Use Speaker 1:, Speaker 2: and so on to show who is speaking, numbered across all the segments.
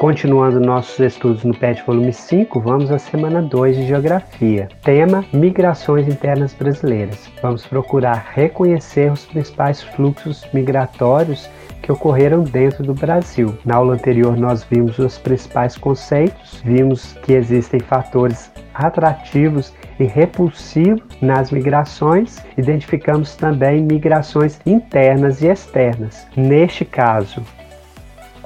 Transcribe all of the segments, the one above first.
Speaker 1: Continuando nossos estudos no PET volume 5, vamos à semana 2 de Geografia. Tema: Migrações internas brasileiras. Vamos procurar reconhecer os principais fluxos migratórios que ocorreram dentro do Brasil. Na aula anterior, nós vimos os principais conceitos, vimos que existem fatores atrativos e repulsivos nas migrações, identificamos também migrações internas e externas. Neste caso,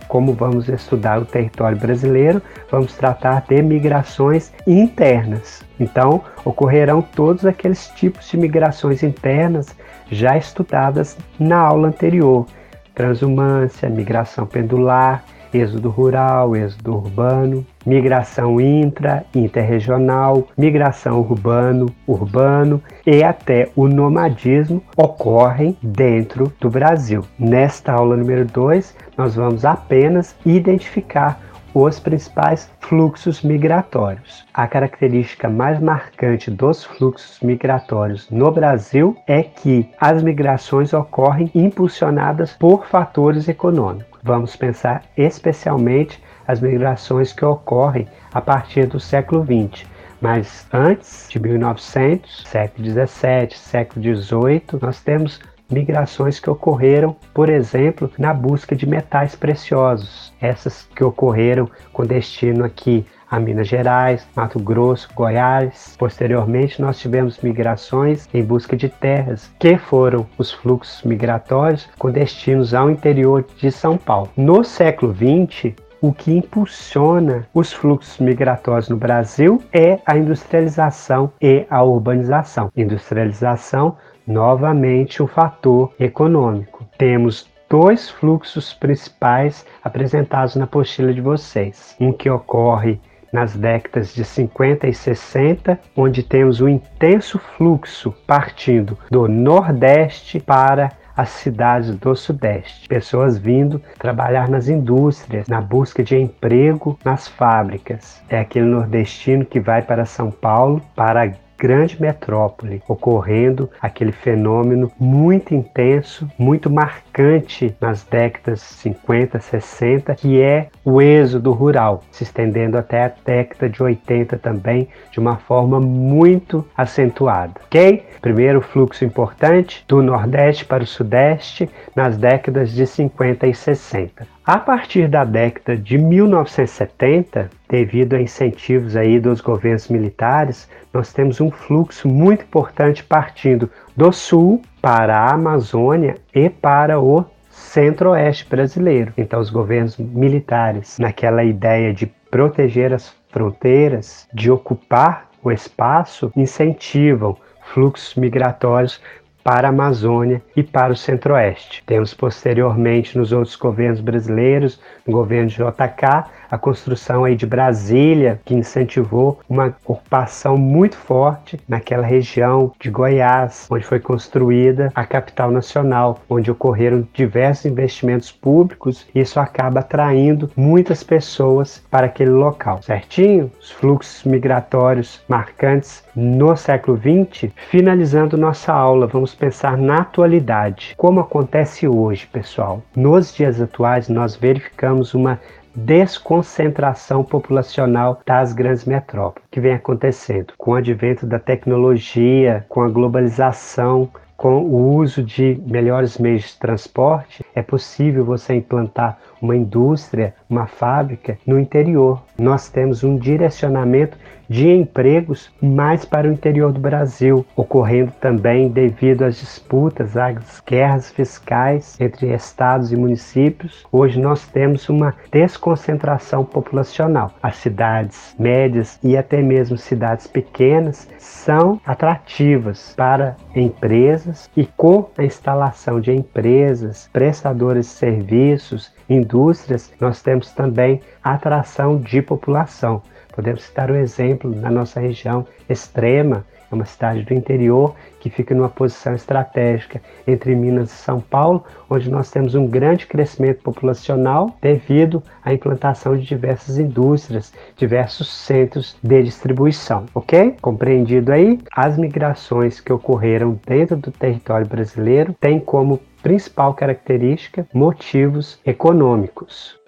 Speaker 1: como vamos estudar o território brasileiro, vamos tratar de migrações internas. Então, ocorrerão todos aqueles tipos de migrações internas já estudadas na aula anterior: transumância, migração pendular, êxodo rural, êxodo urbano, migração intra, interregional, migração urbano, urbano e até o nomadismo ocorrem dentro do Brasil. Nesta aula número 2, nós vamos apenas identificar os principais fluxos migratórios. A característica mais marcante dos fluxos migratórios no Brasil é que as migrações ocorrem impulsionadas por fatores econômicos. Vamos pensar especialmente as migrações que ocorrem a partir do século XX. Mas antes de 1900, século XVII, século XVIII, nós temos migrações que ocorreram, por exemplo, na busca de metais preciosos. Essas que ocorreram com destino aqui a Minas Gerais, Mato Grosso, Goiás. Posteriormente, nós tivemos migrações em busca de terras, que foram os fluxos migratórios com destinos ao interior de São Paulo. No século XX, o que impulsiona os fluxos migratórios no Brasil é a industrialização e a urbanização. Industrialização, novamente, um fator econômico. Temos dois fluxos principais apresentados na apostila de vocês. Um que ocorre nas décadas de 50 e 60, onde temos um intenso fluxo partindo do Nordeste para as cidades do Sudeste. Pessoas vindo trabalhar nas indústrias, na busca de emprego nas fábricas. É aquele nordestino que vai para São Paulo para grande metrópole, ocorrendo aquele fenômeno muito intenso, muito marcante nas décadas 50, 60, que é o êxodo rural, se estendendo até a década de 80 também, de uma forma muito acentuada. Ok? Primeiro fluxo importante do Nordeste para o Sudeste nas décadas de 50 e 60. A partir da década de 1970, devido a incentivos aí dos governos militares, nós temos um fluxo muito importante partindo do sul para a Amazônia e para o centro-oeste brasileiro. Então, os governos militares, naquela ideia de proteger as fronteiras, de ocupar o espaço, incentivam fluxos migratórios para a Amazônia e para o Centro-Oeste. Temos posteriormente nos outros governos brasileiros, no governo de JK, a construção aí de Brasília, que incentivou uma ocupação muito forte naquela região de Goiás, onde foi construída a capital nacional, onde ocorreram diversos investimentos públicos, e isso acaba atraindo muitas pessoas para aquele local, certinho? Os fluxos migratórios marcantes no século XX. Finalizando nossa aula, vamos pensar na atualidade. Como acontece hoje, pessoal? Nos dias atuais, nós verificamos uma desconcentração populacional das grandes metrópoles que vem acontecendo com o advento da tecnologia, com a globalização, com o uso de melhores meios de transporte, é possível você implantar uma indústria, uma fábrica no interior. Nós temos um direcionamento de empregos mais para o interior do Brasil, ocorrendo também devido às disputas, às guerras fiscais entre estados e municípios. Hoje nós temos uma desconcentração populacional. As cidades médias e até mesmo cidades pequenas são atrativas para empresas e com a instalação de empresas, prestadores de serviços, indústrias, nós temos também atração de população. Podemos citar o exemplo na nossa região extrema, é uma cidade do interior que fica numa posição estratégica entre Minas e São Paulo, onde nós temos um grande crescimento populacional devido à implantação de diversas indústrias, diversos centros de distribuição, ok? Compreendido aí? As migrações que ocorreram dentro do território brasileiro têm como principal característica motivos econômicos.